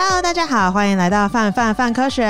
Hello，大家好，欢迎来到范范范科学，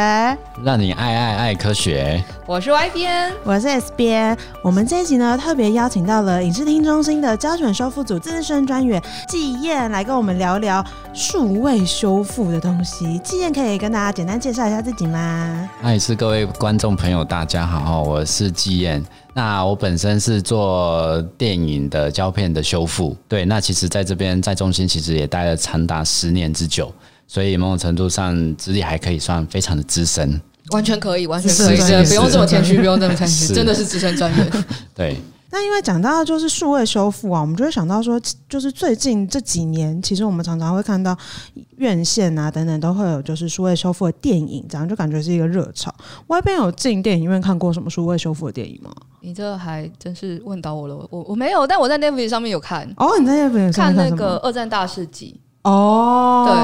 让你爱爱爱科学。我是 Y 编，我是 S 边。我们这一集呢，特别邀请到了影视听中心的胶卷修复组资深专员纪燕来跟我们聊聊数位修复的东西。纪燕可以跟大家简单介绍一下自己吗？嗨，是各位观众朋友，大家好，我是纪燕。那我本身是做电影的胶片的修复，对，那其实在这边在中心其实也待了长达十年之久。所以某种程度上资历还可以算非常的资深，完全可以，完全可以，不用这么谦虚，不用这么谦虚，真的是资深专员。对。那因为讲到就是数位修复啊，我们就会想到说，就是最近这几年，其实我们常常会看到院线啊等等都会有就是数位修复的电影，这样就感觉是一个热潮。外边有进电影院看过什么数位修复的电影吗？你这还真是问到我了，我我没有，但我在 Netflix 上面有看。哦，你在 Netflix 上面看，看那个《二战大事记》。哦，对，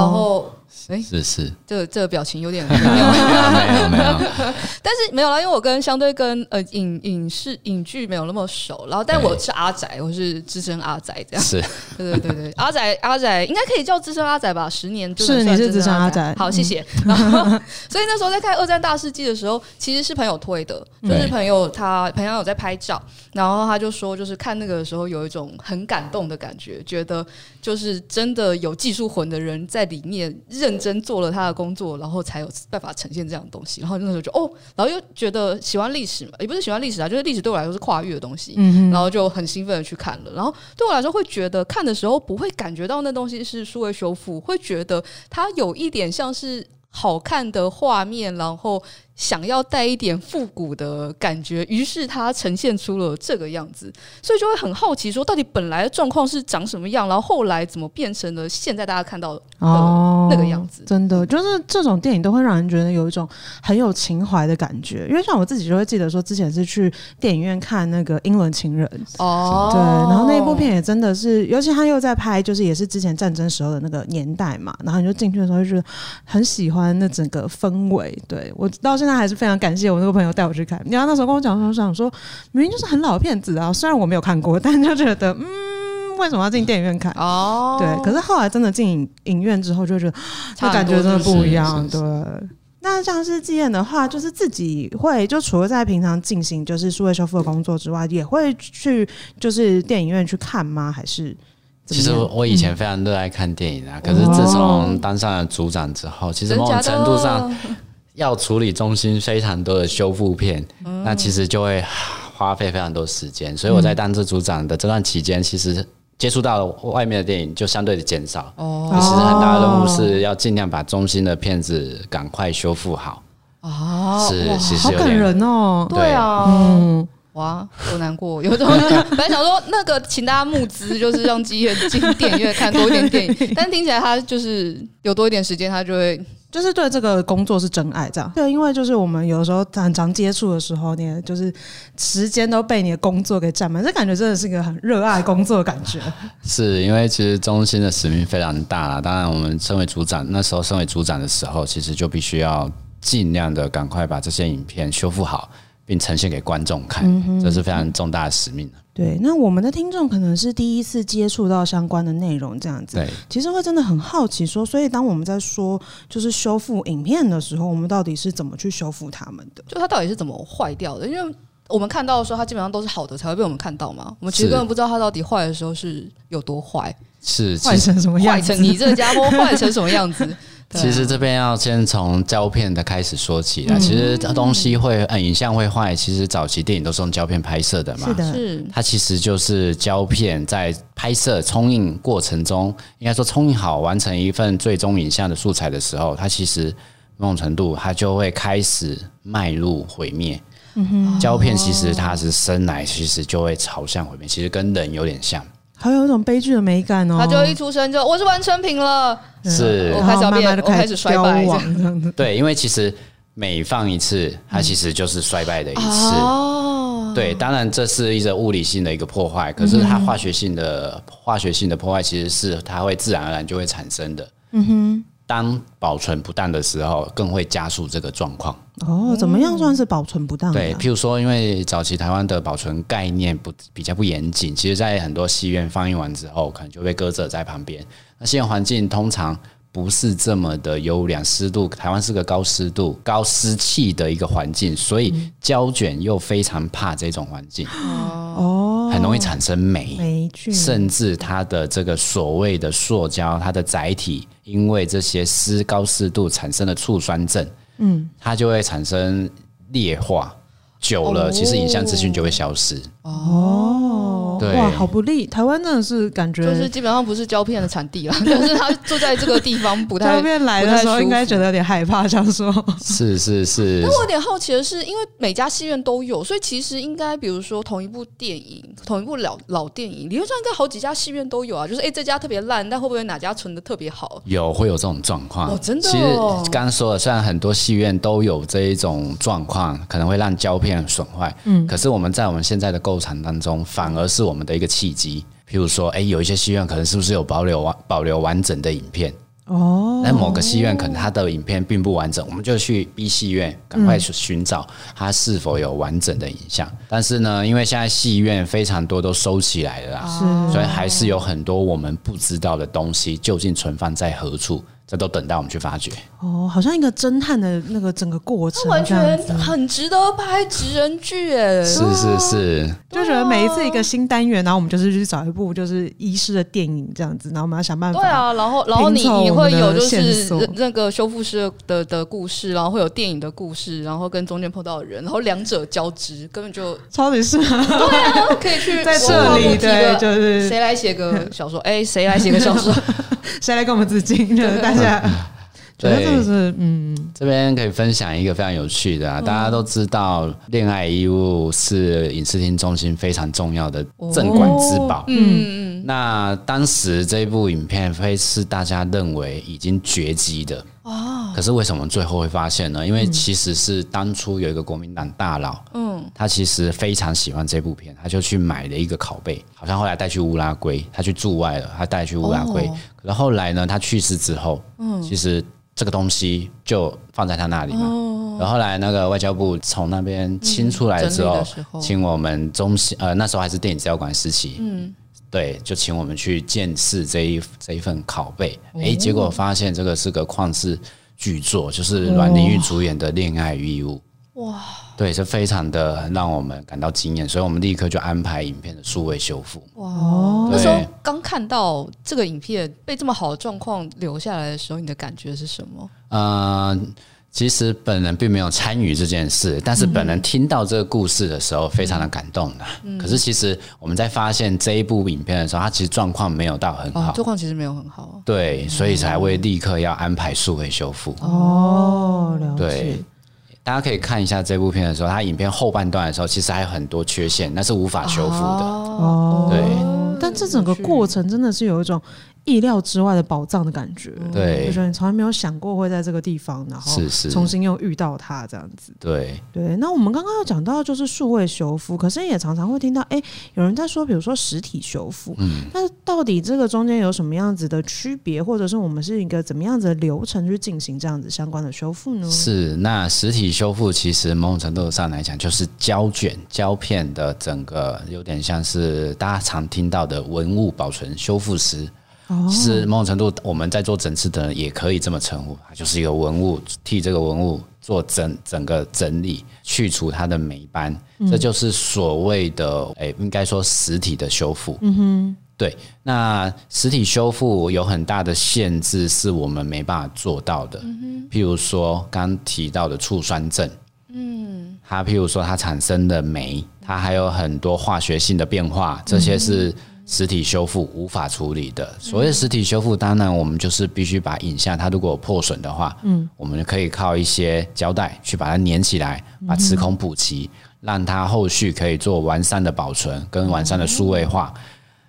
然后。哎，是是，这个这个表情有点 没有。没有没有，但是没有啦，因为我跟相对跟呃影影视影剧没有那么熟，然后但我是阿仔，我是资深阿仔这样，是，对对对对，阿仔阿仔应该可以叫资深阿仔吧，十年就是你是资深阿仔，好谢谢。然后所以那时候在看《二战大世纪》的时候，其实是朋友推的，就是朋友他朋友有在拍照，然后他就说，就是看那个的时候有一种很感动的感觉，觉得就是真的有技术魂的人在里面认。真做了他的工作，然后才有办法呈现这样的东西。然后那时候就哦，然后又觉得喜欢历史嘛，也不是喜欢历史啊，就是历史对我来说是跨越的东西。嗯，然后就很兴奋的去看了。然后对我来说，会觉得看的时候不会感觉到那东西是数位修复，会觉得它有一点像是好看的画面，然后。想要带一点复古的感觉，于是它呈现出了这个样子，所以就会很好奇，说到底本来的状况是长什么样，然后后来怎么变成了现在大家看到的那个样子？哦，真的，就是这种电影都会让人觉得有一种很有情怀的感觉。因为像我自己就会记得说，之前是去电影院看那个《英伦情人》哦，对，然后那一部片也真的是，尤其他又在拍，就是也是之前战争时候的那个年代嘛，然后你就进去的时候就觉得很喜欢那整个氛围。对我到现在。那还是非常感谢我那个朋友带我去看。然后那时候跟我讲说，想说明明就是很老的片子啊，虽然我没有看过，但就觉得嗯，为什么要进电影院看？哦，对。可是后来真的进影影院之后，就觉得那感觉真的不一样。对。那像是纪念的话，就是自己会就除了在平常进行就是数位修复的工作之外，也会去就是电影院去看吗？还是？其实我以前非常热爱看电影啊，嗯、可是自从当上了组长之后，其实某种程度上。要处理中心非常多的修复片，嗯、那其实就会花费非常多时间。所以我在当这组长的这段期间，其实接触到外面的电影就相对的减少。哦，其实很大的任务是要尽量把中心的片子赶快修复好。哦，是，其实好感人哦。对啊，嗯，哇，好难过。有种本来想说那个请大家募资，就是让基业进电影院看多一点电影，但听起来他就是有多一点时间，他就会。就是对这个工作是真爱，这样对，因为就是我们有的时候很常接触的时候，你就是时间都被你的工作给占满，这感觉真的是一个很热爱工作的感觉。是因为其实中心的使命非常大啦，当然我们身为组长，那时候身为组长的时候，其实就必须要尽量的赶快把这些影片修复好。并呈现给观众看，这是非常重大的使命。对，那我们的听众可能是第一次接触到相关的内容，这样子，对，其实会真的很好奇说，所以当我们在说就是修复影片的时候，我们到底是怎么去修复它们的？就它到底是怎么坏掉的？因为我们看到的时候，它基本上都是好的，才会被我们看到嘛。我们其实根本不知道它到底坏的时候是有多坏，是 坏成什么样子？坏成你这个家伙坏成什么样子？其实这边要先从胶片的开始说起来。其实东西会，嗯，影像会坏。其实早期电影都是用胶片拍摄的嘛。是的，是。它其实就是胶片在拍摄冲印过程中，应该说冲印好，完成一份最终影像的素材的时候，它其实某种程度它就会开始迈入毁灭。嗯哼。胶片其实它是生来其实就会朝向毁灭，其实跟人有点像。还有一种悲剧的美感哦，他就一出生就我是完成品了，是，我开始要变，我开始衰败。对，因为其实每放一次，它其实就是衰败的一次。哦，对，当然这是一个物理性的一个破坏，可是它化学性的化学性的破坏其实是它会自然而然就会产生的。嗯哼。当保存不当的时候，更会加速这个状况。哦，怎么样算是保存不当？对，譬如说，因为早期台湾的保存概念不比较不严谨，其实在很多戏院放映完之后，可能就被搁置在旁边。那现在环境通常不是这么的优良，湿度台湾是个高湿度、高湿气的一个环境，所以胶卷又非常怕这种环境哦，很容易产生霉，霉菌，甚至它的这个所谓的塑胶，它的载体因为这些湿高湿度产生的醋酸症，嗯，它就会产生裂化，久了其实影像资讯就会消失哦。对哇，好不利！台湾真的是感觉就是基本上不是胶片的产地了，但是他住在这个地方不太。胶片来的时候应该觉得有点害怕，想说。是是是。那我有点好奇的是，因为每家戏院都有，所以其实应该比如说同一部电影，同一部老老电影，理论上应该好几家戏院都有啊。就是哎、欸，这家特别烂，但会不会哪家存的特别好？有会有这种状况哦，真的、哦。其实刚刚说了，虽然很多戏院都有这一种状况，可能会让胶片损坏，嗯，可是我们在我们现在的构产当中，反而是我们的一个契机。譬如说，哎，有一些戏院可能是不是有保留完保留完整的影片？哦，那某个戏院可能它的影片并不完整，我们就去 B 戏院赶快去寻找它是否有完整的影像。嗯、但是呢，因为现在戏院非常多都收起来了啦，是所以还是有很多我们不知道的东西究竟存放在何处。这都等待我们去发掘哦，好像一个侦探的那个整个过程，完全很值得拍职人剧诶。是是是，就觉得每一次一个新单元，然后我们就是去找一部就是医师的电影这样子，然后我们要想办法。对啊，然后然后你你会有就是那个修复师的的故事，然后会有电影的故事，然后跟中间碰到的人，然后两者交织，根本就超级适合。对啊，可以去 在这里对，就是谁来写个小说？哎，谁来写个小说？谁来给我们致敬？大家，对，这是嗯，这边可以分享一个非常有趣的啊！大家都知道，恋爱衣物是影视厅中心非常重要的镇馆之宝。嗯嗯。那当时这部影片会是大家认为已经绝迹的哦。可是为什么最后会发现呢？因为其实是当初有一个国民党大佬，嗯，他其实非常喜欢这部片，他就去买了一个拷贝，好像后来带去乌拉圭，他去驻外了，他带去乌拉圭。可是后来呢，他去世之后，嗯，其实这个东西就放在他那里嘛。然后后来那个外交部从那边清出来之后，请我们中心呃那时候还是电影资料馆时期，嗯。对，就请我们去见识这一这一份拷贝，哎，结果发现这个是个旷世巨作，就是阮玲玉主演的《恋爱义务》。哇，对，是非常的让我们感到惊艳，所以我们立刻就安排影片的数位修复。哇，那时候刚看到这个影片被这么好的状况留下来的时候，你的感觉是什么？嗯。其实本人并没有参与这件事，但是本人听到这个故事的时候，非常的感动的。嗯、可是其实我们在发现这一部影片的时候，它其实状况没有到很好，状况其实没有很好。对，所以才会立刻要安排数位修复。哦，了解。对，大家可以看一下这部片的时候，它影片后半段的时候，其实还有很多缺陷，那是无法修复的。哦，对。但这整个过程真的是有一种。意料之外的宝藏的感觉，对，就是你从来没有想过会在这个地方，然后重新又遇到它这样子，对对。那我们刚刚有讲到就是数位修复，可是也常常会听到，哎、欸，有人在说，比如说实体修复，嗯，那到底这个中间有什么样子的区别，或者是我们是一个怎么样子的流程去进行这样子相关的修复呢？是，那实体修复其实某种程度上来讲，就是胶卷胶片的整个有点像是大家常听到的文物保存修复师。其实某种程度，我们在做整治的人也可以这么称呼，它就是一个文物，替这个文物做整整个整理，去除它的霉斑，嗯、这就是所谓的诶、欸，应该说实体的修复。嗯哼，对。那实体修复有很大的限制，是我们没办法做到的。譬如说刚提到的醋酸症，嗯，它譬如说它产生的霉，它还有很多化学性的变化，这些是。实体修复无法处理的，所谓实体修复，当然我们就是必须把影像，它如果有破损的话，嗯，我们可以靠一些胶带去把它粘起来，把齿孔补齐，让它后续可以做完善的保存跟完善的数位化。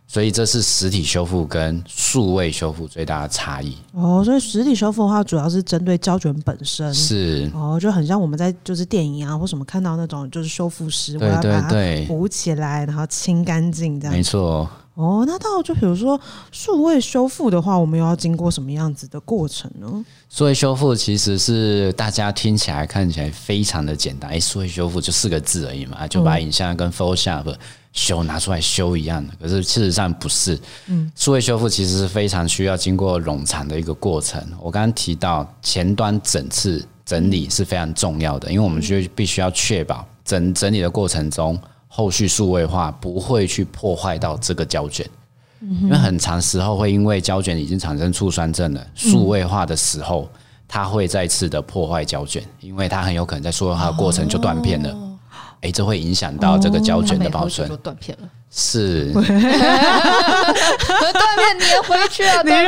所以这是实体修复跟数位修复最大的差异。哦，所以实体修复的话，主要是针对胶卷本身。是哦，就很像我们在就是电影啊或什么看到那种，就是修复师，对对对，补起来，然后清干净这样。没错。哦，那到就比如说数位修复的话，我们又要经过什么样子的过程呢？数位修复其实是大家听起来看起来非常的简单，哎，数位修复就四个字而已嘛，就把影像跟 Photoshop 修拿出来修一样的。可是事实上不是，嗯，数位修复其实是非常需要经过冗长的一个过程。我刚刚提到前端整次整理是非常重要的，因为我们就必须要确保整整理的过程中。后续数位化不会去破坏到这个胶卷，因为很长时候会因为胶卷已经产生醋酸症了，数位化的时候它会再次的破坏胶卷，因为它很有可能在数位化的过程就断片了，哎，这会影响到这个胶卷的保存，断片了。是，断片粘回去啊！断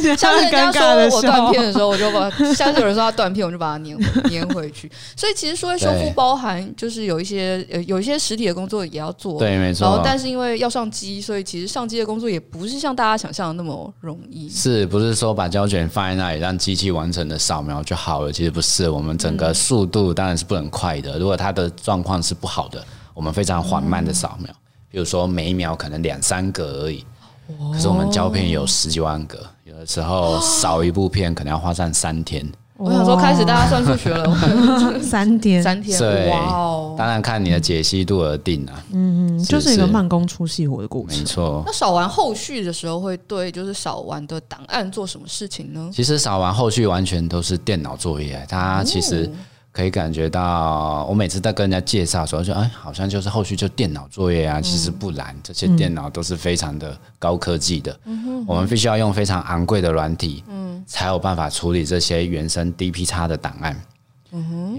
片，下次人家说我断片的时候，我就把 下次有人说他断片，我就把它粘粘回去。所以其实数位修复包含就是有一些呃有一些实体的工作也要做，对，没错。然后但是因为要上机，所以其实上机的工作也不是像大家想象的那么容易。是不是说把胶卷放在那里让机器完成的扫描就好了？其实不是，我们整个速度当然是不能快的。如果它的状况是不好的，我们非常缓慢的扫描。比如说每一秒可能两三格而已，可是我们胶片有十几万格，有的时候少一部片可能要花上三天。我想说，开始大家算数学了，三天，三天，对，哦！当然看你的解析度而定啊。嗯，就是一个慢工出细活的过程。没错。那扫完后续的时候，会对就是扫完的档案做什么事情呢？其实扫完后续完全都是电脑作业，它其实。可以感觉到，我每次在跟人家介绍的时候，就哎，好像就是后续就电脑作业啊。其实不然，这些电脑都是非常的高科技的。我们必须要用非常昂贵的软体，才有办法处理这些原生 DPX 的档案。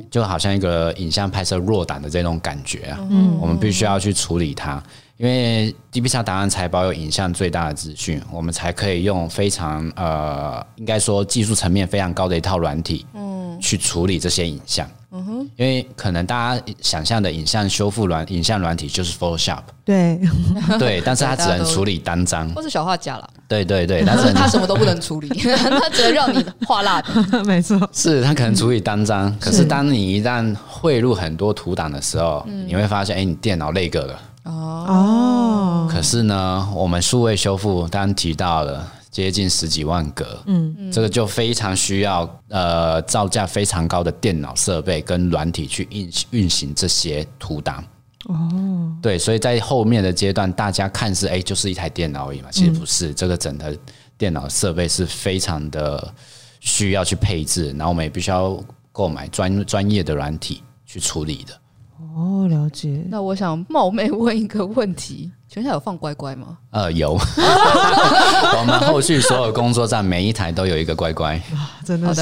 就好像一个影像拍摄弱档的这种感觉啊。我们必须要去处理它，因为 DPX 档案才保有影像最大的资讯，我们才可以用非常呃，应该说技术层面非常高的一套软体。嗯。去处理这些影像，嗯哼，因为可能大家想象的影像修复软影像软体就是 Photoshop，对。对，但是它只能处理单张，或是小画家啦，对对对，但是它什么都不能处理，它只能让你画蜡笔，没错，是它可能处理单张，可是当你一旦汇入很多图档的时候，你会发现，哎，你电脑那个了，哦，可是呢，我们数位修复刚刚提到了。接近十几万格，嗯，这个就非常需要呃造价非常高的电脑设备跟软体去运运行这些图档。哦，对，所以在后面的阶段，大家看似哎就是一台电脑而已嘛，其实不是，这个整的电脑设备是非常的需要去配置，然后我们也必须要购买专专业的软体去处理的。哦，了解。那我想冒昧问一个问题。全家有放乖乖吗？呃，有。我们后续所有工作站每一台都有一个乖乖，真的是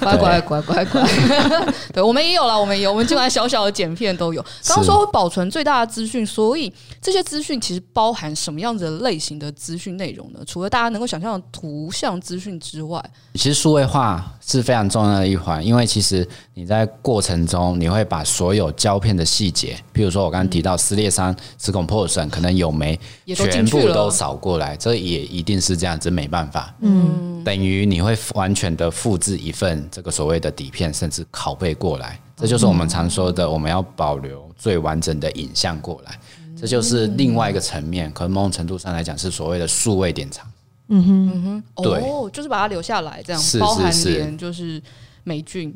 乖乖乖乖乖。对，我们也有啦，我们也有，我们今晚小小的剪片都有。刚刚说保存最大的资讯，所以这些资讯其实包含什么样子的类型的资讯内容呢？除了大家能够想象的图像资讯之外，其实数位化是非常重要的一环，因为其实你在过程中你会把所有胶片的细节，譬如说我刚刚提到撕裂伤、磁孔破损，可能有。有没全部都扫过来，这也一定是这样子，没办法。嗯，等于你会完全的复制一份这个所谓的底片，甚至拷贝过来，这就是我们常说的，我们要保留最完整的影像过来。这就是另外一个层面，可能某种程度上来讲是所谓的数位典藏。嗯哼，嗯哼，对，哦，就是把它留下来，这样包含连就是霉菌。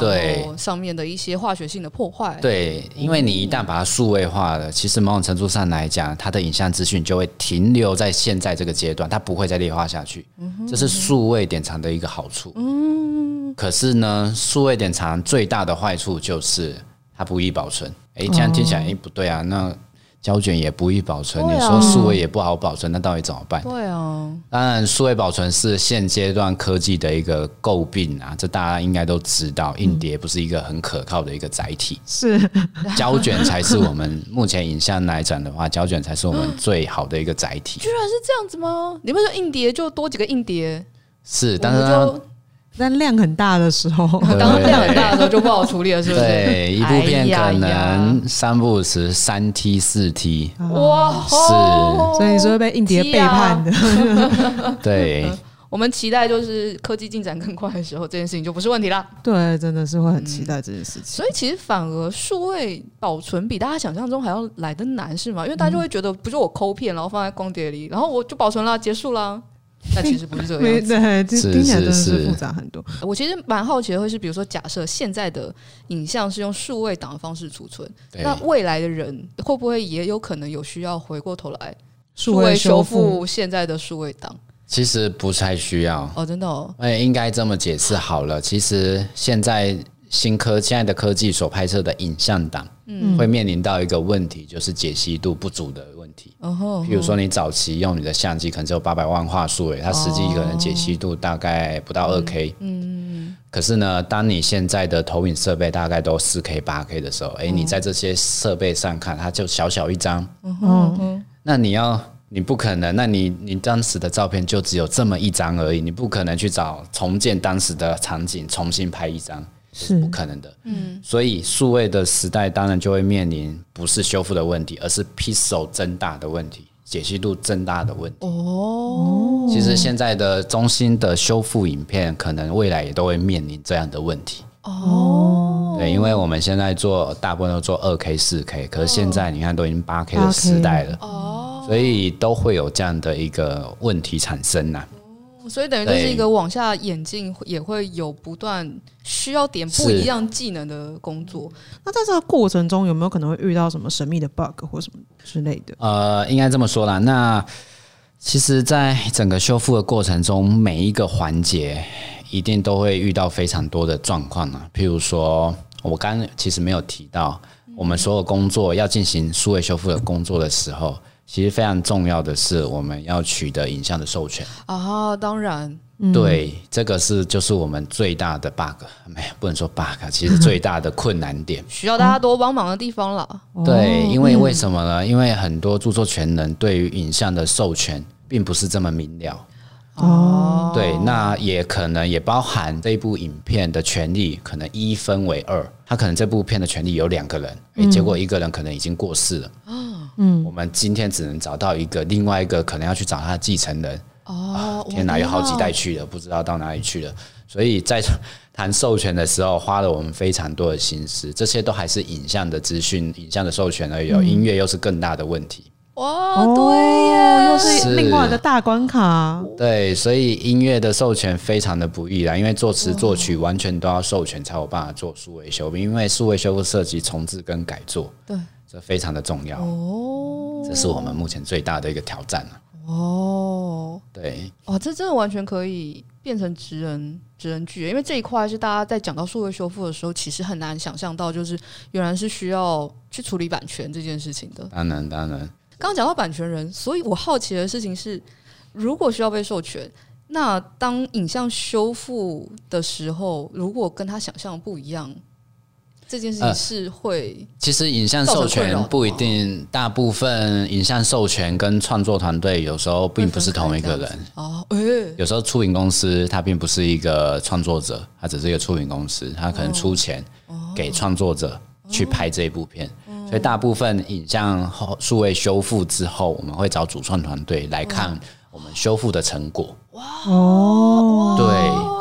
对上面的一些化学性的破坏，对，因为你一旦把它数位化了，其实某种程度上来讲，它的影像资讯就会停留在现在这个阶段，它不会再劣化下去。这是数位典藏的一个好处。嗯，可是呢，数位典藏最大的坏处就是它不易保存。哎，这样听起来，哎，不对啊，那。胶卷也不易保存，啊、你说数位也不好保存，那到底怎么办？对啊，当然数位保存是现阶段科技的一个诟病啊，这大家应该都知道，硬碟不是一个很可靠的一个载体，是 胶卷才是我们目前影像来讲的话，胶卷才是我们最好的一个载体。居然是这样子吗？你不是说硬碟就多几个硬碟？是，但是。但量很大的时候，当量很大的时候就不好处理了，是不是？对，一部片可能三不五时三 T 四 T，哇，是，所以你说被硬碟背叛的，对。我们期待就是科技进展更快的时候，这件事情就不是问题啦。对，真的是会很期待这件事情。嗯、所以其实反而数位保存比大家想象中还要来得难，是吗？因为大家就会觉得，不是我抠片，然后放在光碟里，然后我就保存了，结束了。但其实不是这个样子，对，听起来真的是复杂很多。我其实蛮好奇的，会是比如说，假设现在的影像是用数位档的方式储存，那未来的人会不会也有可能有需要回过头来数位修复现在的数位档？其实不太需要哦，真的哦。哎，应该这么解释好了。其实现在。新科现在的科技所拍摄的影像档，嗯，会面临到一个问题，就是解析度不足的问题。哦，比如说你早期用你的相机可能只有八百万画素，诶，它实际可能解析度大概不到二 K。嗯，可是呢，当你现在的投影设备大概都四 K、八 K 的时候，诶，你在这些设备上看，它就小小一张。嗯哼，那你要，你不可能，那你你当时的照片就只有这么一张而已，你不可能去找重建当时的场景，重新拍一张。是。不可能的，嗯，所以数位的时代当然就会面临不是修复的问题，而是 pixel 增大的问题，解析度增大的问题。哦，其实现在的中心的修复影片，可能未来也都会面临这样的问题。哦，对，因为我们现在做大部分都做二 K、四 K，可是现在你看都已经八 K 的时代了，哦，所以都会有这样的一个问题产生呐。所以等于就是一个往下演进，也会有不断需要点不一样技能的工作。那在这个过程中，有没有可能会遇到什么神秘的 bug 或什么之类的？呃，应该这么说啦。那其实，在整个修复的过程中，每一个环节一定都会遇到非常多的状况啊。譬如说，我刚刚其实没有提到，我们所有工作要进行数位修复的工作的时候。其实非常重要的是，我们要取得影像的授权。啊，当然，对，嗯、这个是就是我们最大的 bug，没有不能说 bug，其实最大的困难点，需要大家多帮忙的地方了。对，因为为什么呢？因为很多著作权人对于影像的授权并不是这么明了。哦，对，那也可能也包含这部影片的权利可能一分为二，他可能这部片的权利有两个人，哎，结果一个人可能已经过世了。嗯，我们今天只能找到一个，另外一个可能要去找他的继承人。哦，天哪，有好几代去了，不知道到哪里去了。所以在谈授权的时候，花了我们非常多的心思。这些都还是影像的资讯、影像的授权而已，有音乐又是更大的问题。哇，对耶，又是另外一个大关卡。对，所以音乐的授权非常的不易啦，因为作词作曲完全都要授权才有办法做数位修复，因为数位修复涉及重置跟改作。对。这非常的重要哦，这是我们目前最大的一个挑战哦，对，哦，这真的完全可以变成职人职人剧，因为这一块是大家在讲到数位修复的时候，其实很难想象到，就是原来是需要去处理版权这件事情的。当然，当然。刚刚讲到版权人，所以我好奇的事情是，如果需要被授权，那当影像修复的时候，如果跟他想象不一样。这件事情是会、呃，其实影像授权不一定，大部分影像授权跟创作团队有时候并不是同一个人。哦。有时候出影公司它并不是一个创作者，它只是一个出影公司，它可能出钱给创作者去拍这一部片，所以大部分影像后数位修复之后，我们会找主创团队来看我们修复的成果。哇哦，对。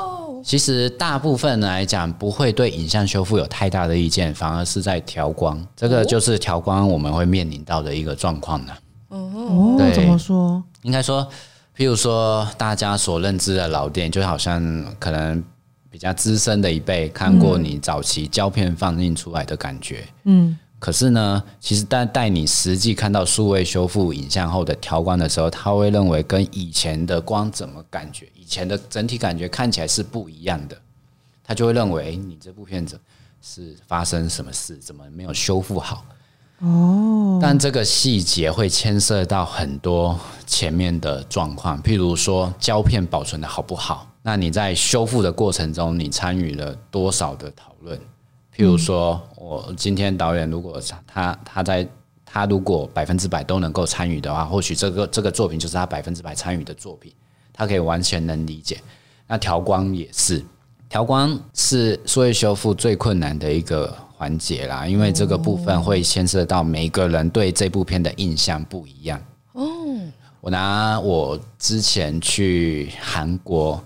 其实大部分来讲不会对影像修复有太大的意见，反而是在调光，这个就是调光我们会面临到的一个状况呢。哦，对，怎么说？应该说，譬如说大家所认知的老电影，就好像可能比较资深的一辈看过你早期胶片放映出来的感觉，嗯。可是呢，其实带带你实际看到数位修复影像后的调光的时候，他会认为跟以前的光怎么感觉，以前的整体感觉看起来是不一样的，他就会认为，你这部片子是发生什么事，怎么没有修复好？哦，但这个细节会牵涉到很多前面的状况，譬如说胶片保存的好不好，那你在修复的过程中，你参与了多少的讨论？譬如说，我今天导演如果他他在他如果百分之百都能够参与的话，或许这个这个作品就是他百分之百参与的作品，他可以完全能理解。那调光也是，调光是数位修复最困难的一个环节啦，因为这个部分会牵涉到每个人对这部片的印象不一样。哦，我拿我之前去韩国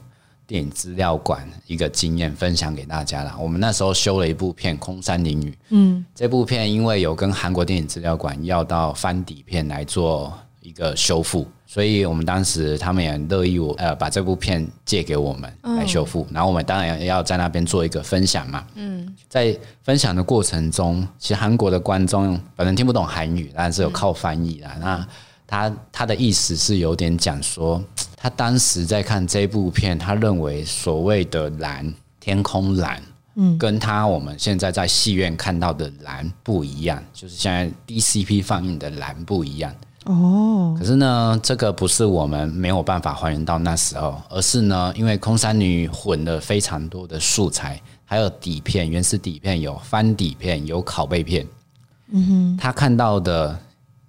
电影资料馆一个经验分享给大家啦。我们那时候修了一部片《空山灵雨》，嗯，这部片因为有跟韩国电影资料馆要到翻底片来做一个修复，所以我们当时他们也很乐意我呃把这部片借给我们来修复，然后我们当然要在那边做一个分享嘛，嗯，在分享的过程中，其实韩国的观众反正听不懂韩语，但是有靠翻译啦，那。他他的意思是有点讲说，他当时在看这部片，他认为所谓的蓝天空蓝，嗯，跟他我们现在在戏院看到的蓝不一样，就是现在 DCP 放映的蓝不一样。哦，可是呢，这个不是我们没有办法还原到那时候，而是呢，因为空山女混了非常多的素材，还有底片，原始底片有翻底片，有拷贝片。嗯哼，他看到的。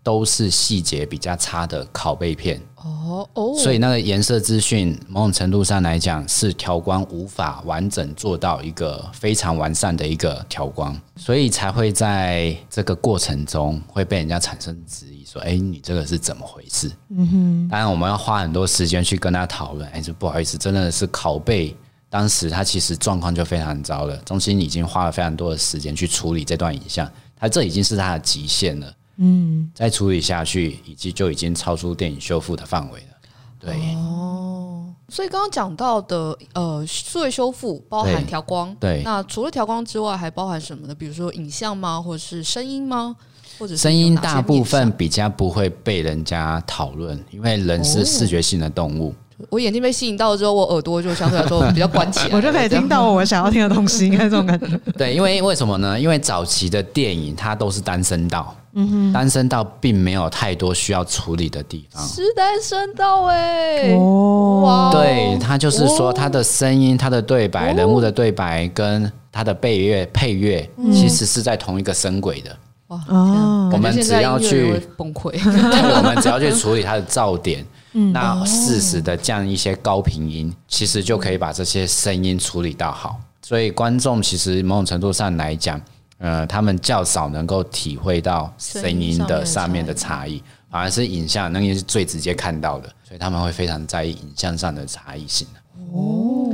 都是细节比较差的拷贝片哦哦，所以那个颜色资讯某种程度上来讲是调光无法完整做到一个非常完善的一个调光，所以才会在这个过程中会被人家产生质疑，说：“哎，你这个是怎么回事？”嗯哼，当然我们要花很多时间去跟他讨论。哎，这不好意思，真的是拷贝，当时他其实状况就非常糟了。中心已经花了非常多的时间去处理这段影像，他这已经是他的极限了。嗯，再处理下去，以及就已经超出电影修复的范围了。对哦，所以刚刚讲到的呃，数位修复包含调光，对。那除了调光之外，还包含什么呢？比如说影像吗？或者是声音吗？或者声音大部分比较不会被人家讨论，因为人是视觉性的动物。哦、我眼睛被吸引到之后，我耳朵就相对来说比较关起来，我就可以听到我想要听的东西，应该这种感觉。对，因为为什么呢？因为早期的电影它都是单声道。单声道并没有太多需要处理的地方。是单声道哎，哇！对，他就是说他的声音、他的对白、人物的对白跟他的配乐配乐，其实是在同一个声轨的。哇！我们只要去崩溃，我们只要去处理它的噪点，那适时的降一些高频音，其实就可以把这些声音处理到好。所以观众其实某种程度上来讲。呃，他们较少能够体会到声音的上面的差异，反而是影像那个是最直接看到的，所以他们会非常在意影像上的差异性。哦，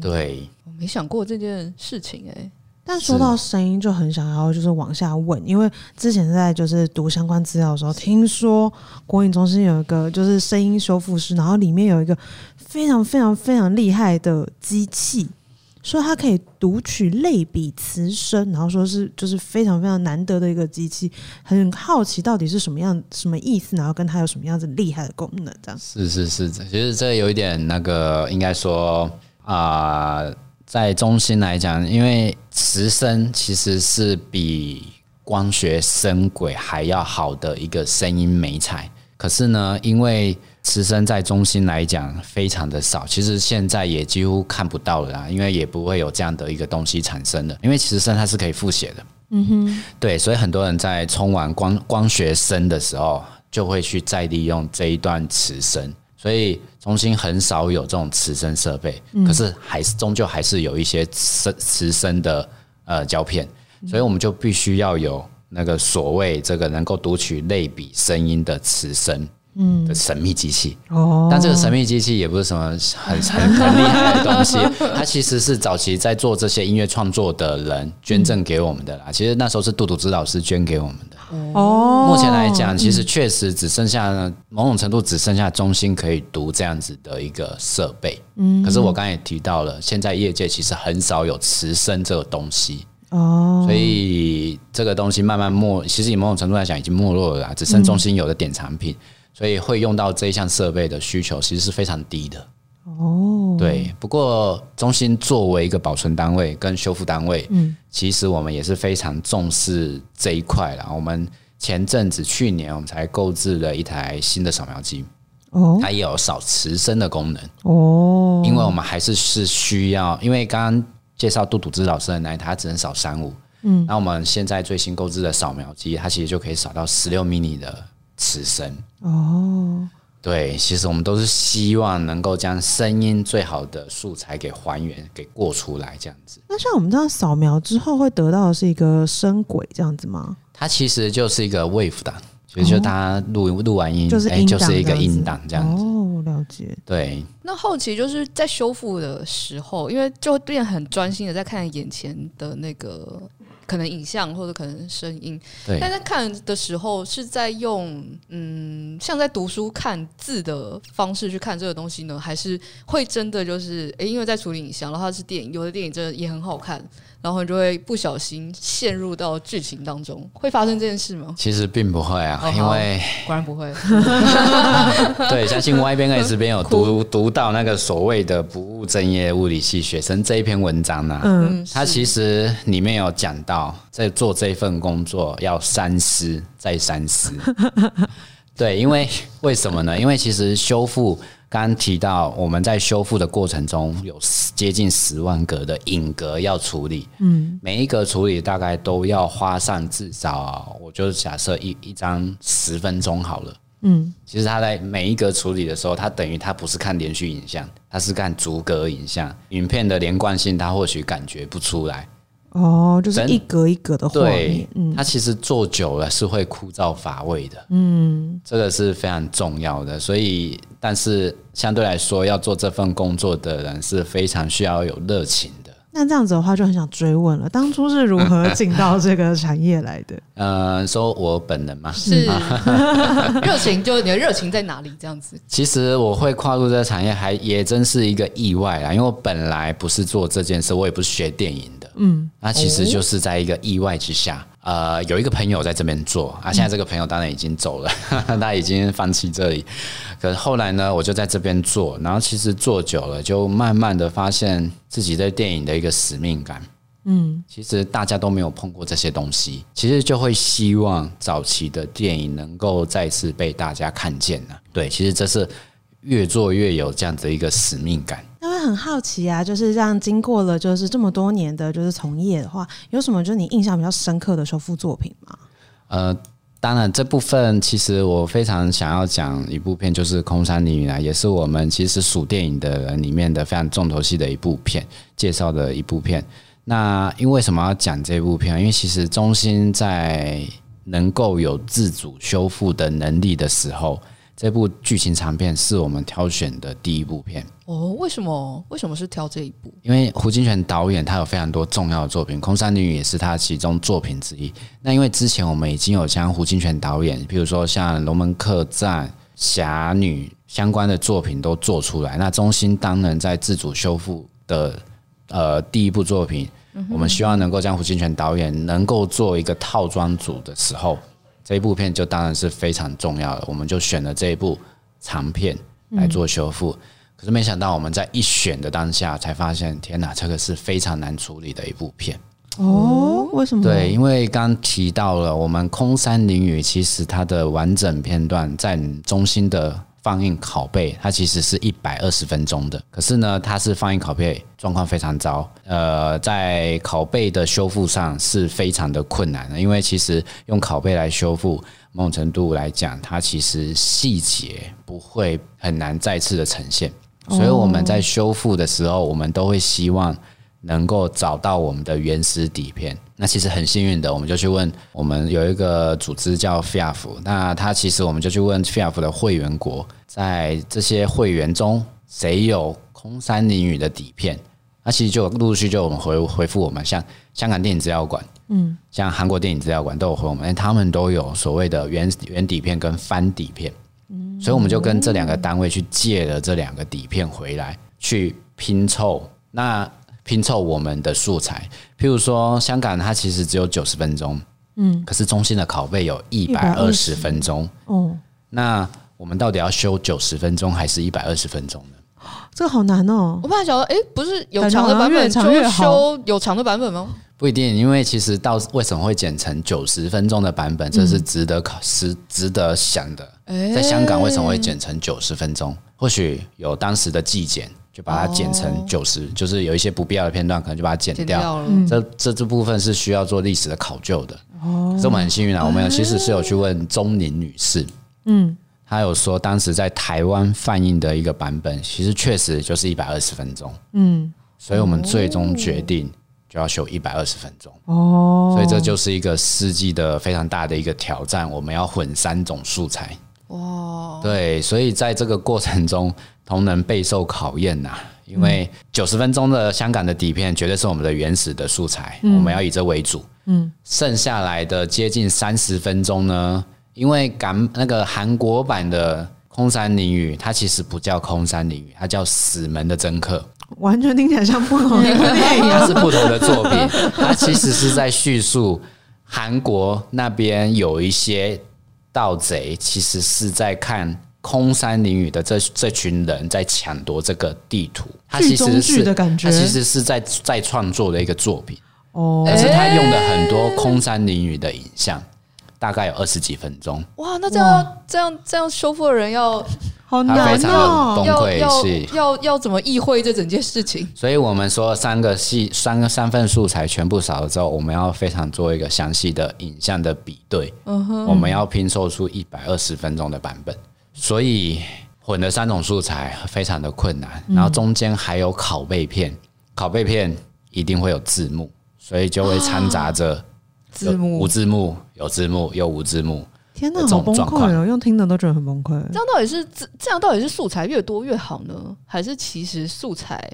对，我没想过这件事情哎、欸。但说到声音，就很想要就是往下问，因为之前在就是读相关资料的时候，听说国影中心有一个就是声音修复师，然后里面有一个非常非常非常厉害的机器。说它可以读取类比词声，然后说是就是非常非常难得的一个机器，很好奇到底是什么样什么意思，然后跟它有什么样子厉害的功能，这样。是是是，其实这有一点那个，应该说啊、在中心来讲，因为词声其实是比光学声轨还要好的一个声音美彩，可是呢，因为词声在中心来讲非常的少，其实现在也几乎看不到了啦，因为也不会有这样的一个东西产生的，因为磁声它是可以复写的，嗯哼，对，所以很多人在冲完光光学声的时候，就会去再利用这一段磁声，所以中心很少有这种磁声设备，可是还是终究还是有一些磁磁声的呃胶片，所以我们就必须要有那个所谓这个能够读取类比声音的磁声。嗯，的神秘机器。哦，但这个神秘机器也不是什么很很很厉害的东西，它其实是早期在做这些音乐创作的人捐赠给我们的啦。其实那时候是杜杜之老师捐给我们的。哦。目前来讲，其实确实只剩下某种程度只剩下中心可以读这样子的一个设备。嗯，可是我刚才也提到了，现在业界其实很少有磁声这个东西。哦，所以这个东西慢慢没，其实以某种程度来讲已经没落了啦，只剩中心有的点产品。所以会用到这一项设备的需求其实是非常低的哦。对，不过中心作为一个保存单位跟修复单位，嗯，其实我们也是非常重视这一块啦。我们前阵子去年我们才购置了一台新的扫描机哦，它也有扫磁声的功能哦。因为我们还是是需要，因为刚刚介绍杜笃之老师的那台，它只能扫三五，嗯，那我们现在最新购置的扫描机，它其实就可以扫到十六 mini 的。词声哦，对，其实我们都是希望能够将声音最好的素材给还原、给过出来，这样子。那像我们这样扫描之后会得到的是一个声轨这样子吗？它其实就是一个 wave 档，所以就他录录完音，就是哎，就是一个音档这样子。哦，了解。对。那后期就是在修复的时候，因为就会变很专心的在看眼前的那个可能影像或者可能声音。对。但在看的时候是在用嗯，像在读书看字的方式去看这个东西呢，还是会真的就是哎，因为在处理影像，然后它是电影，有的电影真的也很好看。然后你就会不小心陷入到剧情当中，会发生这件事吗？其实并不会啊，哦、因为果然不会。对，相信 Y 边 S 边有读读到那个所谓的不务正业物理系学生这一篇文章呢、啊。嗯，他其实里面有讲到，在做这份工作要三思再三思。对，因为为什么呢？因为其实修复。刚刚提到，我们在修复的过程中有接近十万格的影格要处理，嗯，每一格处理大概都要花上至少，我就假设一一张十分钟好了，嗯，其实他在每一格处理的时候，他等于他不是看连续影像，他是看逐格影像，影片的连贯性他或许感觉不出来。哦，就是一格一格的画面，嗯，它其实做久了是会枯燥乏味的，嗯，这个是非常重要的。所以，但是相对来说，要做这份工作的人是非常需要有热情的。那这样子的话，就很想追问了，当初是如何 进到这个产业来的？呃，说我本人嘛，是 热情，就你的热情在哪里？这样子。其实我会跨入这个产业，还也真是一个意外啦，因为我本来不是做这件事，我也不是学电影的。嗯，那其实就是在一个意外之下，呃，有一个朋友在这边做啊，现在这个朋友当然已经走了，他已经放弃这里。可是后来呢，我就在这边做，然后其实做久了，就慢慢的发现自己对电影的一个使命感。嗯，其实大家都没有碰过这些东西，其实就会希望早期的电影能够再次被大家看见了。对，其实这是越做越有这样子一个使命感。很好奇啊，就是这样经过了就是这么多年的就是从业的话，有什么就是你印象比较深刻的修复作品吗？呃，当然这部分其实我非常想要讲一部片，就是《空山灵语》啊，也是我们其实数电影的人里面的非常重头戏的一部片，介绍的一部片。那因为什么要讲这部片？因为其实中心在能够有自主修复的能力的时候。这部剧情长片是我们挑选的第一部片哦。为什么？为什么是挑这一部？因为胡金铨导演他有非常多重要的作品，《空山灵语》也是他其中作品之一。那因为之前我们已经有将胡金铨导演，比如说像《龙门客栈》、《侠女》相关的作品都做出来。那中心当然在自主修复的呃第一部作品，我们希望能够将胡金铨导演能够做一个套装组的时候。这一部片就当然是非常重要的，我们就选了这一部长片来做修复。可是没想到我们在一选的当下，才发现天哪，这个是非常难处理的一部片。哦，为什么？对，因为刚提到了我们空山灵雨，其实它的完整片段在中心的。放映拷贝，它其实是一百二十分钟的，可是呢，它是放映拷贝状况非常糟，呃，在拷贝的修复上是非常的困难的，因为其实用拷贝来修复，某种程度来讲，它其实细节不会很难再次的呈现，所以我们在修复的时候，我们都会希望。能够找到我们的原始底片，那其实很幸运的，我们就去问我们有一个组织叫 FIAF，那他其实我们就去问 FIAF 的会员国，在这些会员中谁有空山灵语的底片？那其实就陆陆续续就我们回回复我们，像香港电影资料馆，嗯，像韩国电影资料馆都有回我们，他们都有所谓的原原底片跟翻底片，嗯，所以我们就跟这两个单位去借了这两个底片回来，去拼凑。那。拼凑我们的素材，譬如说香港，它其实只有九十分钟，嗯，可是中心的拷贝有一百二十分钟，哦，那我们到底要修九十分钟还是一百二十分钟呢？这个好难哦！我本来想说，哎，不是有长的版本就修有长的版本吗？不一定，因为其实到为什么会剪成九十分钟的版本，这是值得考，是值得想的。在香港为什么会剪成九十分钟？或许有当时的技检。就把它剪成九十，就是有一些不必要的片段，可能就把它剪掉。剪掉。了。这这这部分是需要做历史的考究的。哦，可是我们很幸运啊，我们其实是有去问钟宁女士，嗯，她有说当时在台湾放映的一个版本，其实确实就是一百二十分钟。嗯，所以我们最终决定就要修一百二十分钟。哦，所以这就是一个世纪的非常大的一个挑战。我们要混三种素材。哇，对，所以在这个过程中，同仁备受考验呐。因为九十分钟的香港的底片绝对是我们的原始的素材，我们要以这为主。嗯，剩下来的接近三十分钟呢，因为港那个韩国版的空山灵雨，它其实不叫空山灵雨，它叫死门的真客。完全听起来像不同的电 影，它是不同的作品。它其实是在叙述韩国那边有一些盗贼，其实是在看空山灵雨的这这群人在抢夺这个地图。它其实是的感觉，它其实是在在创作的一个作品。哦，可是他用了很多空山灵雨的影像，大概有二十几分钟。哇，那这样这样这样修复的人要。好难哦，崩溃要要要怎么意会这整件事情？所以我们说三个戏三个三份素材全部扫了之后，我们要非常做一个详细的影像的比对。嗯哼，我们要拼凑出一百二十分钟的版本。所以混了三种素材非常的困难，然后中间还有拷贝片，拷贝片一定会有字幕，所以就会掺杂着字幕、无字幕、有字幕又无字幕。天哪，好崩溃哦！用听的都觉得很崩溃。这样到底是这这样到底是素材越多越好呢，还是其实素材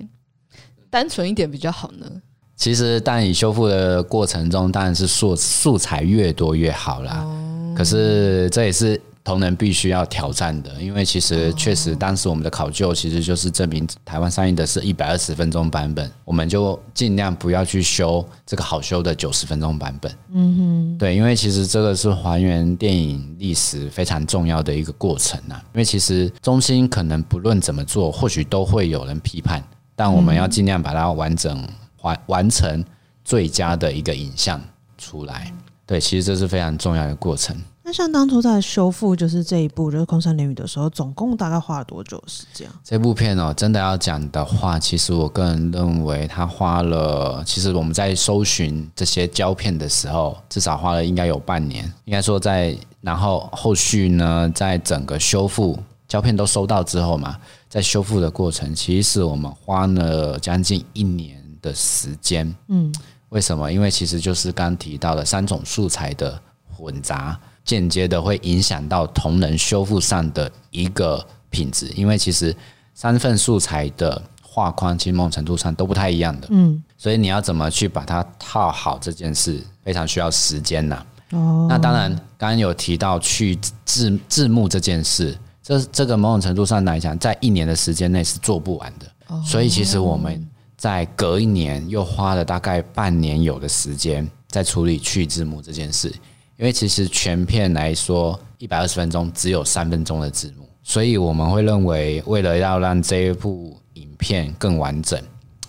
单纯一点比较好呢？其实，但以修复的过程中，当然是素素材越多越好啦。哦、可是这也是。同仁必须要挑战的，因为其实确实当时我们的考究其实就是证明台湾上映的是一百二十分钟版本，我们就尽量不要去修这个好修的九十分钟版本。嗯哼，对，因为其实这个是还原电影历史非常重要的一个过程啊。因为其实中心可能不论怎么做，或许都会有人批判，但我们要尽量把它完整完完成最佳的一个影像出来。对，其实这是非常重要的过程。那像当初在修复就是这一部就是空山灵雨的时候，总共大概花了多久时间？这部片哦，真的要讲的话，其实我个人认为它花了，其实我们在搜寻这些胶片的时候，至少花了应该有半年。应该说在然后后续呢，在整个修复胶片都收到之后嘛，在修复的过程，其实我们花了将近一年的时间。嗯，为什么？因为其实就是刚提到的三种素材的混杂。间接的会影响到同仁修复上的一个品质，因为其实三份素材的画框，其实某种程度上都不太一样的。嗯，所以你要怎么去把它套好这件事，非常需要时间呐。哦，那当然，刚刚有提到去字字幕这件事，这这个某种程度上来讲，在一年的时间内是做不完的。哦，所以其实我们在隔一年又花了大概半年有的时间在处理去字幕这件事。因为其实全片来说，一百二十分钟只有三分钟的字幕，所以我们会认为，为了要让这一部影片更完整，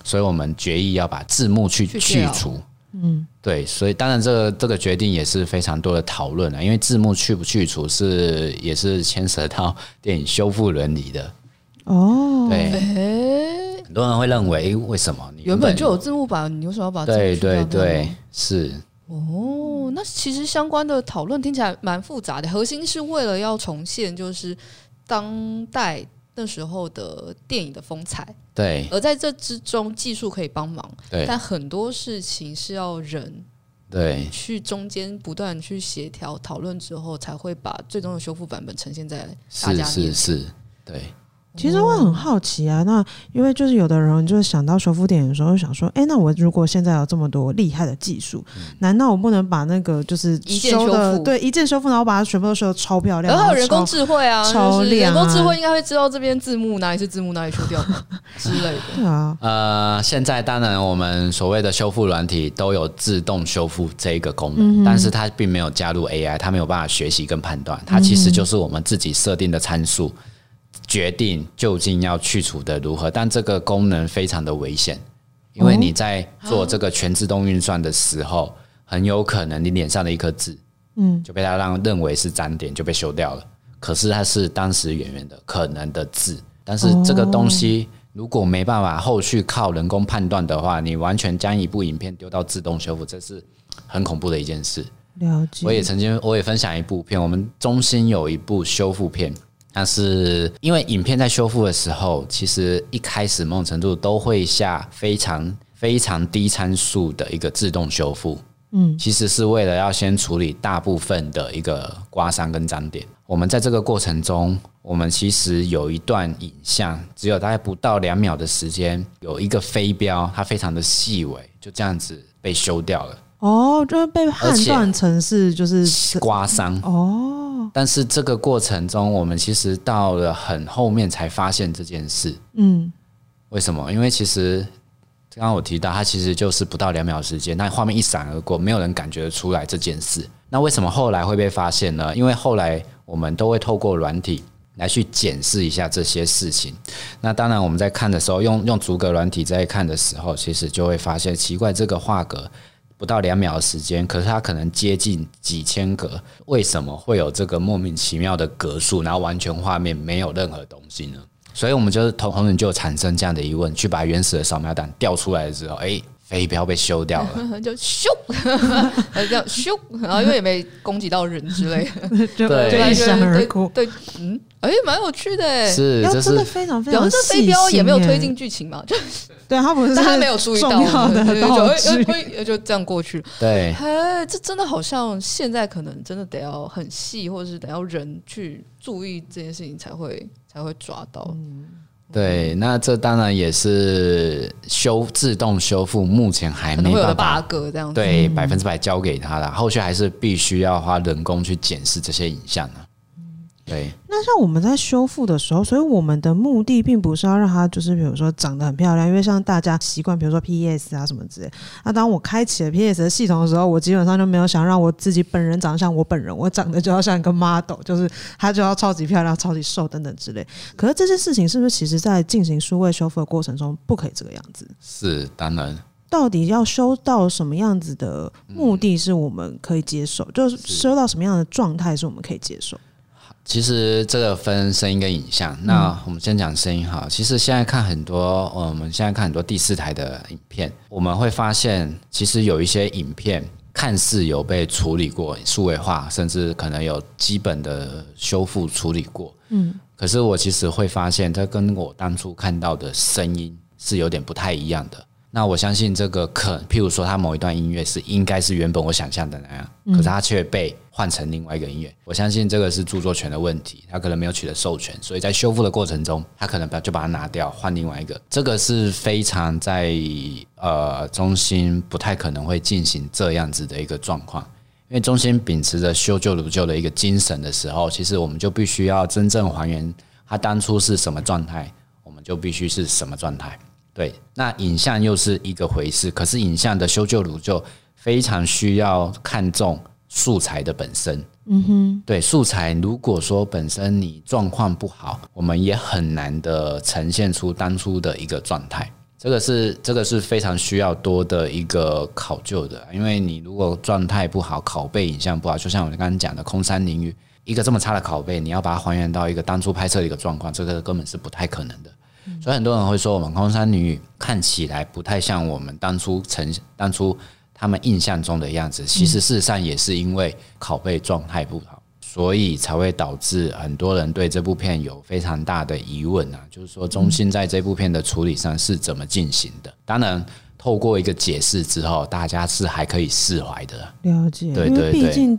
所以我们决议要把字幕去去除。嗯，对，所以当然这个这个决定也是非常多的讨论了，因为字幕去不去除是也是牵涉到电影修复伦理的。哦，对，很多人会认为，为什么你原本就有字幕版，你为什么要把字幕？对对对，是。哦，那其实相关的讨论听起来蛮复杂的，核心是为了要重现就是当代那时候的电影的风采。对，而在这之中，技术可以帮忙，对，但很多事情是要人对去中间不断去协调讨论之后，才会把最终的修复版本呈现在大家面前。是是是，对。其实我很好奇啊，那因为就是有的人就是想到修复电影的时候，就想说，哎，那我如果现在有这么多厉害的技术，嗯、难道我不能把那个就是一键修复？对，一键修复，然后把它全部都修的超漂亮？然后有人工智慧啊，超亮、啊，人工智慧应该会知道这边字幕哪里是字幕，哪里修掉之类的。对啊，呃，现在当然我们所谓的修复软体都有自动修复这一个功能，嗯、但是它并没有加入 AI，它没有办法学习跟判断，它其实就是我们自己设定的参数。决定究竟要去除的如何，但这个功能非常的危险，因为你在做这个全自动运算的时候，很有可能你脸上的一颗痣，嗯，就被他让认为是脏点就被修掉了。可是它是当时演员的可能的痣，但是这个东西如果没办法后续靠人工判断的话，你完全将一部影片丢到自动修复，这是很恐怖的一件事。了解。我也曾经我也分享一部片，我们中心有一部修复片。但是因为影片在修复的时候，其实一开始某种程度都会下非常非常低参数的一个自动修复。嗯，其实是为了要先处理大部分的一个刮伤跟脏点。我们在这个过程中，我们其实有一段影像，只有大概不到两秒的时间，有一个飞镖，它非常的细微，就这样子被修掉了。哦，就是被判断成是就是刮伤哦。但是这个过程中，我们其实到了很后面才发现这件事。嗯，为什么？因为其实。刚刚我提到，它其实就是不到两秒时间，那画面一闪而过，没有人感觉得出来这件事。那为什么后来会被发现呢？因为后来我们都会透过软体来去检视一下这些事情。那当然，我们在看的时候，用用逐格软体在看的时候，其实就会发现奇怪，这个画格不到两秒的时间，可是它可能接近几千格，为什么会有这个莫名其妙的格数，然后完全画面没有任何东西呢？所以，我们就是同同仁就产生这样的疑问，去把原始的扫描档调出来之后，哎，飞镖被修掉了，就咻，还这样咻，然后因为也没攻击到人之类的，就一闪而过。对，嗯，哎，蛮有趣的，是，这真的非常非常。这飞镖也没有推进剧情嘛，就对他不是，他没有注意到，就就就这样过去。对，哎，这真的好像现在可能真的得要很细，或者是得要人去注意这件事情才会。才会抓到，对，那这当然也是修自动修复，目前还没办法，bug 这样子，对，百分之百交给他了，后续还是必须要花人工去检视这些影像呢。对，那像我们在修复的时候，所以我们的目的并不是要让它就是比如说长得很漂亮，因为像大家习惯，比如说 PS 啊什么之类。那当我开启了 PS 的系统的时候，我基本上就没有想让我自己本人长得像我本人，我长得就要像一个 model，就是它就要超级漂亮、超级瘦等等之类。可是这些事情是不是其实在进行数位修复的过程中不可以这个样子？是，当然。到底要修到什么样子的目的是我们可以接受？嗯、就是修到什么样的状态是我们可以接受？其实这个分声音跟影像，那我们先讲声音哈。其实现在看很多，我们现在看很多第四台的影片，我们会发现，其实有一些影片看似有被处理过、数位化，甚至可能有基本的修复处理过。嗯，可是我其实会发现，它跟我当初看到的声音是有点不太一样的。那我相信这个可，譬如说，他某一段音乐是应该是原本我想象的那样，可是它却被换成另外一个音乐。我相信这个是著作权的问题，他可能没有取得授权，所以在修复的过程中，他可能把就把它拿掉，换另外一个。这个是非常在呃中心不太可能会进行这样子的一个状况，因为中心秉持着修旧如旧的一个精神的时候，其实我们就必须要真正还原它当初是什么状态，我们就必须是什么状态。对，那影像又是一个回事。可是影像的修旧如旧，非常需要看重素材的本身。嗯哼，对，素材如果说本身你状况不好，我们也很难的呈现出当初的一个状态。这个是这个是非常需要多的一个考究的，因为你如果状态不好，拷贝影像不好，就像我们刚刚讲的空山灵雨，一个这么差的拷贝，你要把它还原到一个当初拍摄的一个状况，这个根本是不太可能的。所以很多人会说，我们空山女看起来不太像我们当初成当初他们印象中的样子。其实事实上也是因为拷贝状态不好，所以才会导致很多人对这部片有非常大的疑问啊。就是说，中心在这部片的处理上是怎么进行的？当然，透过一个解释之后，大家是还可以释怀的。了解，对对对。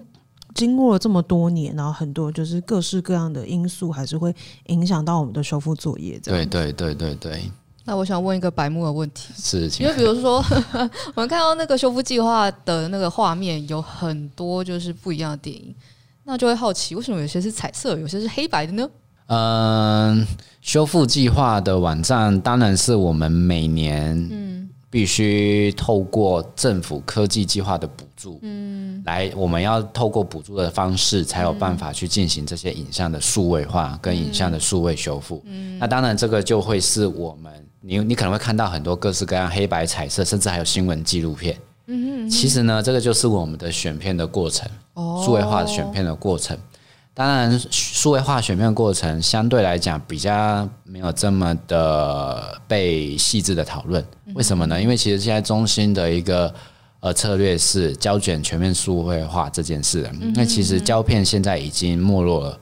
经过了这么多年，然后很多就是各式各样的因素，还是会影响到我们的修复作业。对对对对对。那我想问一个白目的问题，是，因为比如说 我们看到那个修复计划的那个画面，有很多就是不一样的电影，那就会好奇，为什么有些是彩色，有些是黑白的呢？嗯，修复计划的网站当然是我们每年嗯。必须透过政府科技计划的补助，嗯，来，我们要透过补助的方式，才有办法去进行这些影像的数位化跟影像的数位修复。嗯，那当然，这个就会是我们，你你可能会看到很多各式各样黑白、彩色，甚至还有新闻纪录片。嗯，其实呢，这个就是我们的选片的过程，数位化的选片的过程。当然，数位化选面过程相对来讲比较没有这么的被细致的讨论。为什么呢？因为其实现在中心的一个呃策略是胶卷全面数位化这件事。那其实胶片现在已经没落了。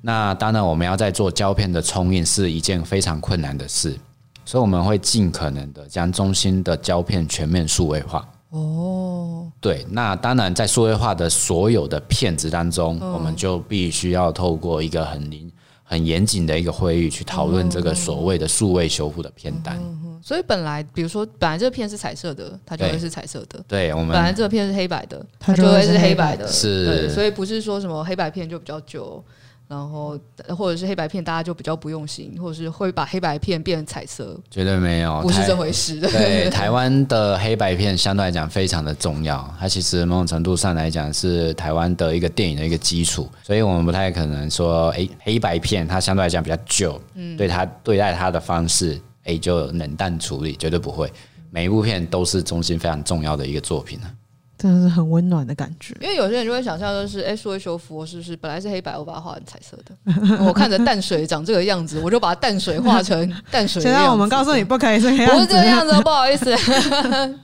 那当然，我们要在做胶片的冲印是一件非常困难的事。所以我们会尽可能的将中心的胶片全面数位化。哦，对，那当然在数位化的所有的片子当中，我们就必须要透过一个很灵、很严谨的一个会议去讨论这个所谓的数位修复的片单。所以本来，比如说，本来这个片是彩色的，它就会是彩色的。对，我们本来这个片是黑白的，它就会是黑白的。是，所以不是说什么黑白片就比较旧。然后，或者是黑白片，大家就比较不用心，或者是会把黑白片变成彩色，绝对没有，不是这回事。对，台湾的黑白片相对来讲非常的重要，它其实某种程度上来讲是台湾的一个电影的一个基础，所以我们不太可能说，哎，黑白片它相对来讲比较旧，嗯，对它对待它的方式，哎，就冷淡处理，绝对不会，每一部片都是中心非常重要的一个作品。真的是很温暖的感觉，因为有些人就会想象，就是哎，数位修复是不是本来是黑白，我把它画成彩色的？我看着淡水长这个样子，我就把淡水画成淡水。现在我们告诉你，不可以这样，不是这个样子，不好意思，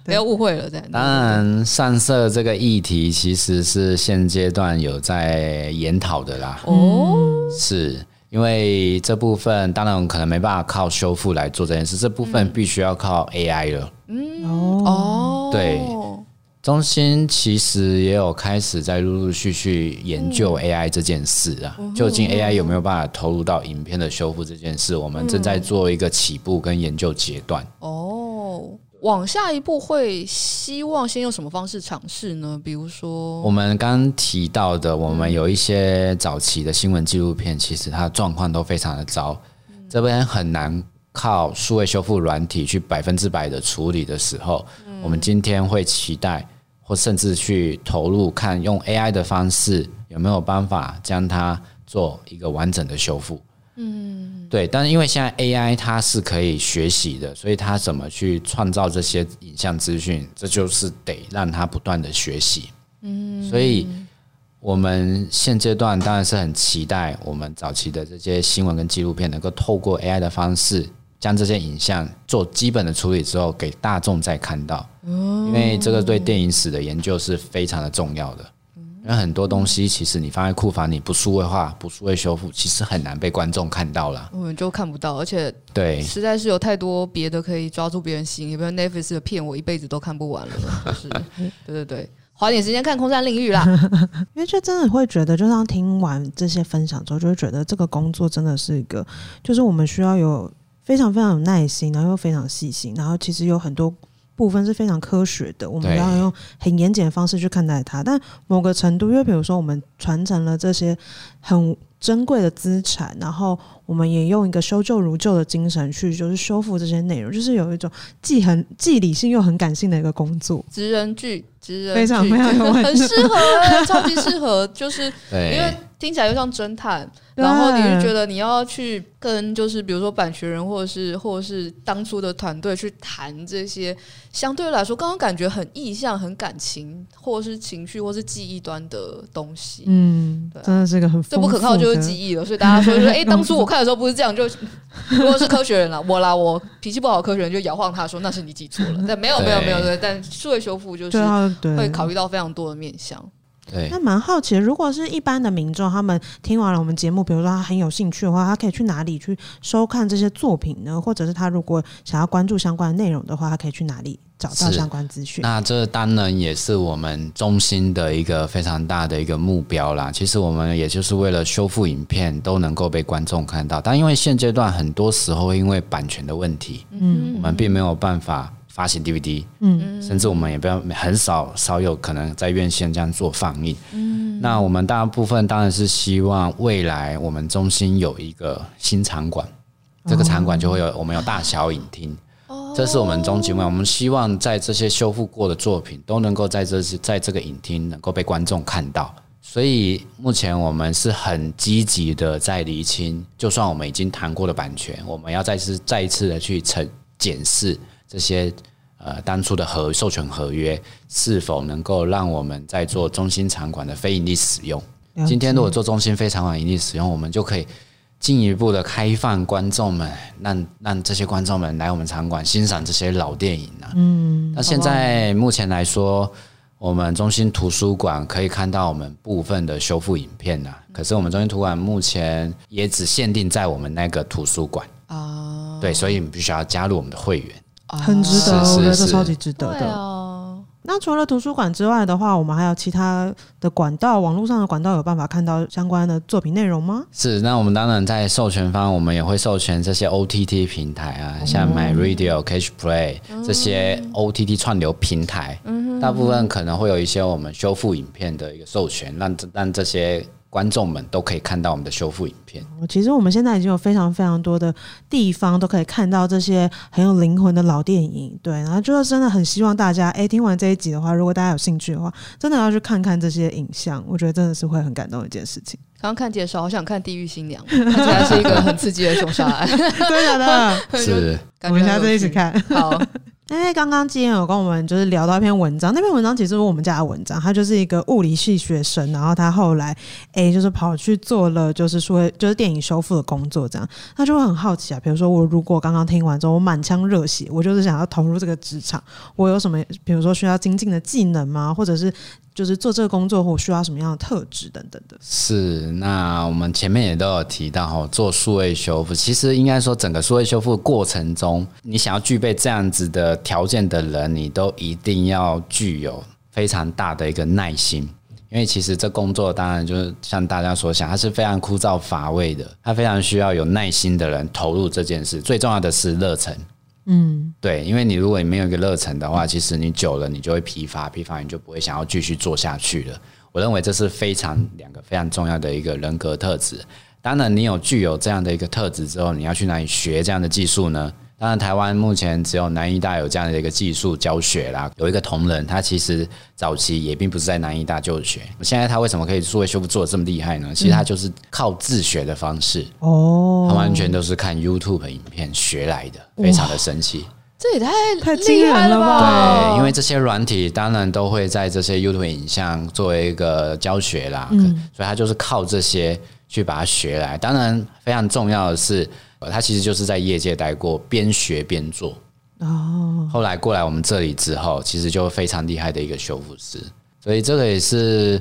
不要误会了。这样。当然，上色这个议题其实是现阶段有在研讨的啦。哦，是因为这部分当然可能没办法靠修复来做这件事，这部分必须要靠 AI 了。嗯，哦，对。中心其实也有开始在陆陆续续研究 AI 这件事啊，究竟 AI 有没有办法投入到影片的修复这件事，我们正在做一个起步跟研究阶段。哦，往下一步会希望先用什么方式尝试呢？比如说，我们刚提到的，我们有一些早期的新闻纪录片，其实它的状况都非常的糟，这边很难靠数位修复软体去百分之百的处理的时候，我们今天会期待。或甚至去投入看用 AI 的方式有没有办法将它做一个完整的修复？嗯，对。但是因为现在 AI 它是可以学习的，所以它怎么去创造这些影像资讯，这就是得让它不断的学习。嗯，所以我们现阶段当然是很期待我们早期的这些新闻跟纪录片能够透过 AI 的方式。将这些影像做基本的处理之后，给大众再看到，因为这个对电影史的研究是非常的重要的。因为很多东西其实你放在库房，你不数位化、不数位修复，其实很难被观众看到了。我们就看不到，而且对，实在是有太多别的可以抓住别人心，比如 Netflix 的片，我一辈子都看不完了。是，对对对，花点时间看《空山领域》啦。因为就真的会觉得，就像听完这些分享之后，就会觉得这个工作真的是一个，就是我们需要有。非常非常有耐心，然后又非常细心，然后其实有很多部分是非常科学的，我们要用很严谨的方式去看待它。但某个程度，因为比如说我们传承了这些很珍贵的资产，然后我们也用一个修旧如旧的精神去就是修复这些内容，就是有一种既很既理性又很感性的一个工作。职人剧，职人非常非常有 很适合，超级适合，就是因为听起来又像侦探。然后你就觉得你要去跟就是比如说版权人或者是或者是当初的团队去谈这些相对来说刚刚感觉很意向、很感情或者是情绪或是记忆端的东西，嗯，对啊，真的是个很最不可靠就是记忆了。所以大家说说，哎，当初我看的时候不是这样，就如果是科学人了，我啦，我脾气不好科学人就摇晃他说那是你记错了，但没有没有没有对，但数位修复就是会考虑到非常多的面向。对，那蛮好奇的，如果是一般的民众，他们听完了我们节目，比如说他很有兴趣的话，他可以去哪里去收看这些作品呢？或者是他如果想要关注相关的内容的话，他可以去哪里找到相关资讯？那这当然也是我们中心的一个非常大的一个目标啦。其实我们也就是为了修复影片都能够被观众看到，但因为现阶段很多时候因为版权的问题，嗯，我们并没有办法。发行 DVD，嗯，甚至我们也不要很少少有可能在院线这样做放映，嗯，那我们大部分当然是希望未来我们中心有一个新场馆，这个场馆就会有我们有大小影厅，哦，这是我们终极目标。我们希望在这些修复过的作品都能够在这些在这个影厅能够被观众看到，所以目前我们是很积极的在厘清，就算我们已经谈过的版权，我们要再次再一次的去呈检视。这些呃当初的合授权合约是否能够让我们在做中心场馆的非营利使用？今天如果做中心非场馆营利使用，我们就可以进一步的开放观众们，让让这些观众们来我们场馆欣赏这些老电影啊。嗯，那现在目前来说，我们中心图书馆可以看到我们部分的修复影片啊，可是我们中心图书馆目前也只限定在我们那个图书馆啊。对，所以你必须要加入我们的会员，很值得，我觉得这超级值得的。那除了图书馆之外的话，我们还有其他的管道，网络上的管道有办法看到相关的作品内容吗？是，那我们当然在授权方，我们也会授权这些 OTT 平台啊，嗯、像 MyRadio、Catch Play 这些 OTT 串流平台，嗯、大部分可能会有一些我们修复影片的一个授权，让让这些。观众们都可以看到我们的修复影片。其实我们现在已经有非常非常多的地方都可以看到这些很有灵魂的老电影。对，然后就是真的很希望大家，哎，听完这一集的话，如果大家有兴趣的话，真的要去看看这些影像。我觉得真的是会很感动的一件事情。刚刚看介绍，好想看《地狱新娘》，看起来是一个很刺激的凶杀案。真的，是，我们下次一起看。好。因为刚刚今天有跟我们就是聊到一篇文章，那篇文章其实是我们家的文章，他就是一个物理系学生，然后他后来哎就是跑去做了就是说就是电影修复的工作，这样他就会很好奇啊，比如说我如果刚刚听完之后我满腔热血，我就是想要投入这个职场，我有什么比如说需要精进的技能吗？或者是？就是做这个工作或需要什么样的特质等等的。是，那我们前面也都有提到哈，做数位修复，其实应该说整个数位修复过程中，你想要具备这样子的条件的人，你都一定要具有非常大的一个耐心，因为其实这工作当然就是像大家所想，它是非常枯燥乏味的，它非常需要有耐心的人投入这件事，最重要的是热忱。嗯，对，因为你如果你没有一个热忱的话，其实你久了你就会疲乏，疲乏你就不会想要继续做下去了。我认为这是非常两个非常重要的一个人格特质。当然，你有具有这样的一个特质之后，你要去哪里学这样的技术呢？当然，台湾目前只有南医大有这样的一个技术教学啦。有一个同仁，他其实早期也并不是在南医大就学。现在他为什么可以数位修复做的这么厉害呢？其实他就是靠自学的方式哦，他完全都是看 YouTube 影片学来的，非常的神奇。这也太太惊人了吧？对，因为这些软体当然都会在这些 YouTube 影像作为一个教学啦，嗯，所以他就是靠这些去把它学来。当然，非常重要的是。他其实就是在业界待过，边学边做。哦，后来过来我们这里之后，其实就非常厉害的一个修复师。所以这个也是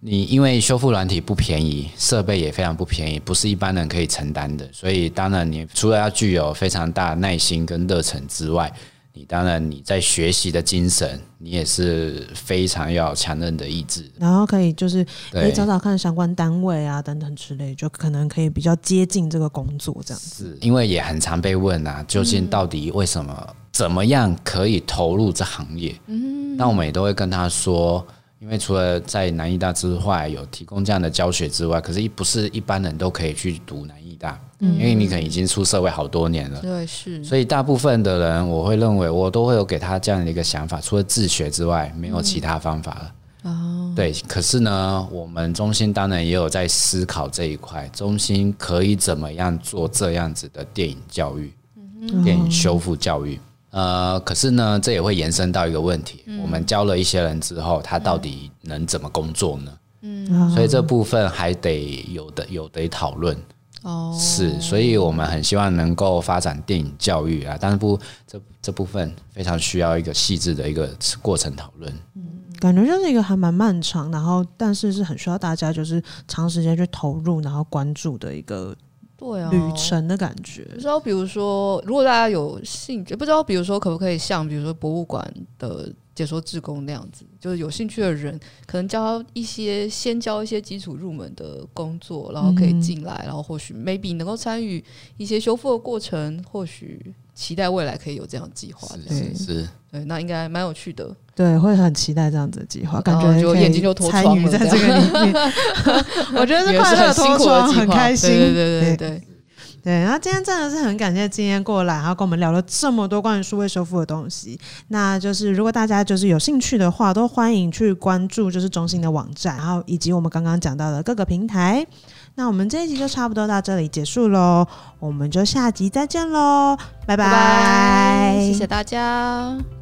你，因为修复软体不便宜，设备也非常不便宜，不是一般人可以承担的。所以当然，你除了要具有非常大的耐心跟热忱之外，你当然你在学习的精神，你也是非常要强韧的意志，然后可以就是可以找找看相关单位啊等等之类，就可能可以比较接近这个工作这样子。是因为也很常被问啊，究竟到底为什么、嗯、怎么样可以投入这行业？嗯，那我们也都会跟他说，因为除了在南艺大之外有提供这样的教学之外，可是一不是一般人都可以去读南艺大。因为你可能已经出社会好多年了，对，是，所以大部分的人，我会认为我都会有给他这样的一个想法，除了自学之外，没有其他方法了。哦，对，可是呢，我们中心当然也有在思考这一块，中心可以怎么样做这样子的电影教育、电影修复教育？呃，可是呢，这也会延伸到一个问题，我们教了一些人之后，他到底能怎么工作呢？嗯，所以这部分还得有的有得讨论。哦，是，所以我们很希望能够发展电影教育啊，但是不，这这部分非常需要一个细致的一个过程讨论。嗯，感觉就是一个还蛮漫长，然后但是是很需要大家就是长时间去投入，然后关注的一个对啊旅程的感觉。不知道，比如说，如果大家有兴趣，不知道，比如说可不可以像比如说博物馆的。解说志工那样子，就是有兴趣的人，可能教一些先教一些基础入门的工作，然后可以进来，然后或许 maybe 能够参与一些修复的过程，或许期待未来可以有这样的计划。是是，是，对，那应该蛮有趣的。对，会很期待这样子的计划，感觉就眼睛就参与在这个里面。我觉得是快乐脱窗，很开心。对对对对对。对，然后今天真的是很感谢今天过来，然后跟我们聊了这么多关于数位修复的东西。那就是如果大家就是有兴趣的话，都欢迎去关注就是中心的网站，然后以及我们刚刚讲到的各个平台。那我们这一集就差不多到这里结束喽，我们就下集再见喽，拜拜，谢谢大家。